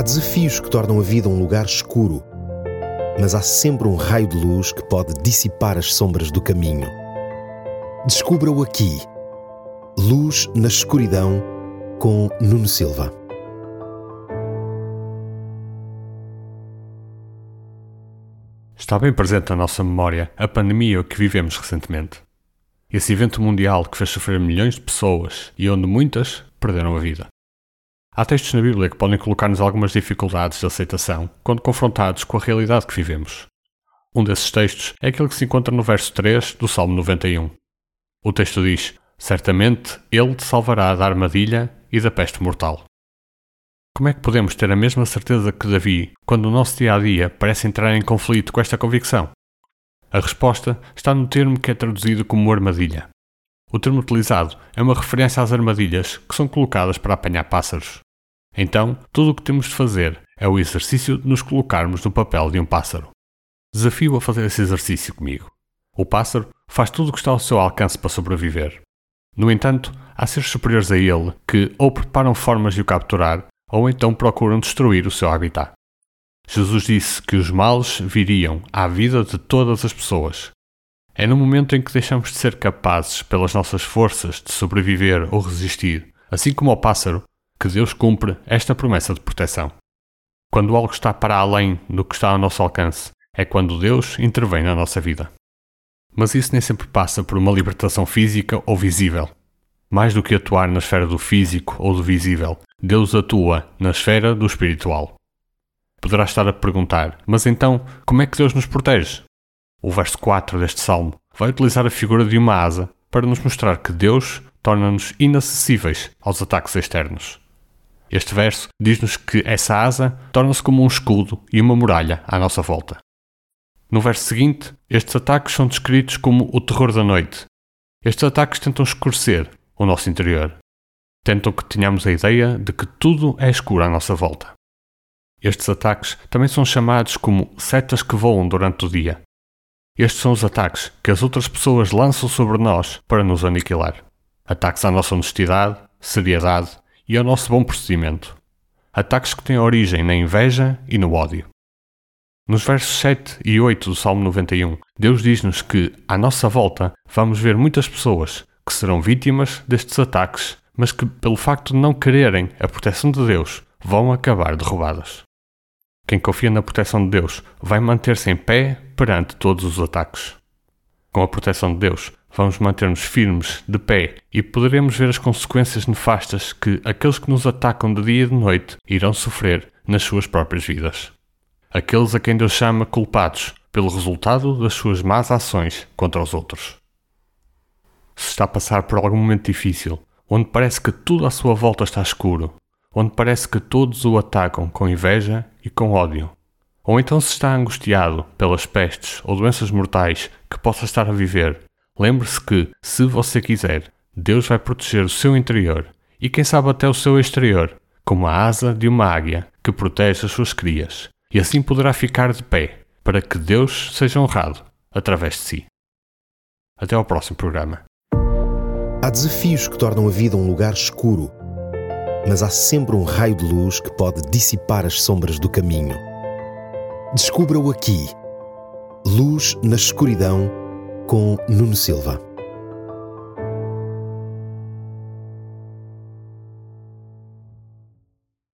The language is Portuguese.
Há desafios que tornam a vida um lugar escuro, mas há sempre um raio de luz que pode dissipar as sombras do caminho. Descubra-o aqui. Luz na escuridão com Nuno Silva. Está bem presente na nossa memória a pandemia que vivemos recentemente. Esse evento mundial que fez sofrer milhões de pessoas e onde muitas perderam a vida. Há textos na Bíblia que podem colocar-nos algumas dificuldades de aceitação quando confrontados com a realidade que vivemos. Um desses textos é aquele que se encontra no verso 3 do Salmo 91. O texto diz: Certamente Ele te salvará da armadilha e da peste mortal. Como é que podemos ter a mesma certeza que Davi quando o nosso dia a dia parece entrar em conflito com esta convicção? A resposta está no termo que é traduzido como armadilha. O termo utilizado é uma referência às armadilhas que são colocadas para apanhar pássaros. Então, tudo o que temos de fazer é o exercício de nos colocarmos no papel de um pássaro. Desafio a fazer esse exercício comigo. O pássaro faz tudo o que está ao seu alcance para sobreviver. No entanto, há seres superiores a ele que ou preparam formas de o capturar ou então procuram destruir o seu habitat. Jesus disse que os males viriam à vida de todas as pessoas. É no momento em que deixamos de ser capazes, pelas nossas forças, de sobreviver ou resistir, assim como ao pássaro, que Deus cumpre esta promessa de proteção. Quando algo está para além do que está ao nosso alcance, é quando Deus intervém na nossa vida. Mas isso nem sempre passa por uma libertação física ou visível. Mais do que atuar na esfera do físico ou do visível, Deus atua na esfera do espiritual. Poderá estar a perguntar, mas então, como é que Deus nos protege? O verso 4 deste salmo vai utilizar a figura de uma asa para nos mostrar que Deus torna-nos inacessíveis aos ataques externos. Este verso diz-nos que essa asa torna-se como um escudo e uma muralha à nossa volta. No verso seguinte, estes ataques são descritos como o terror da noite. Estes ataques tentam escurecer o nosso interior. Tentam que tenhamos a ideia de que tudo é escuro à nossa volta. Estes ataques também são chamados como setas que voam durante o dia. Estes são os ataques que as outras pessoas lançam sobre nós para nos aniquilar. Ataques à nossa honestidade, seriedade e ao nosso bom procedimento. Ataques que têm origem na inveja e no ódio. Nos versos 7 e 8 do Salmo 91, Deus diz-nos que, à nossa volta, vamos ver muitas pessoas que serão vítimas destes ataques, mas que, pelo facto de não quererem a proteção de Deus, vão acabar derrubadas. Quem confia na proteção de Deus vai manter-se em pé perante todos os ataques. Com a proteção de Deus, vamos manter-nos firmes, de pé, e poderemos ver as consequências nefastas que aqueles que nos atacam de dia e de noite irão sofrer nas suas próprias vidas. Aqueles a quem Deus chama culpados pelo resultado das suas más ações contra os outros. Se está a passar por algum momento difícil, onde parece que tudo à sua volta está escuro, onde parece que todos o atacam com inveja e com ódio, ou então se está angustiado pelas pestes ou doenças mortais que possa estar a viver, Lembre-se que, se você quiser, Deus vai proteger o seu interior e, quem sabe, até o seu exterior, como a asa de uma águia que protege as suas crias, e assim poderá ficar de pé para que Deus seja honrado através de si. Até ao próximo programa. Há desafios que tornam a vida um lugar escuro, mas há sempre um raio de luz que pode dissipar as sombras do caminho. Descubra-o aqui. Luz na escuridão com Nuno Silva.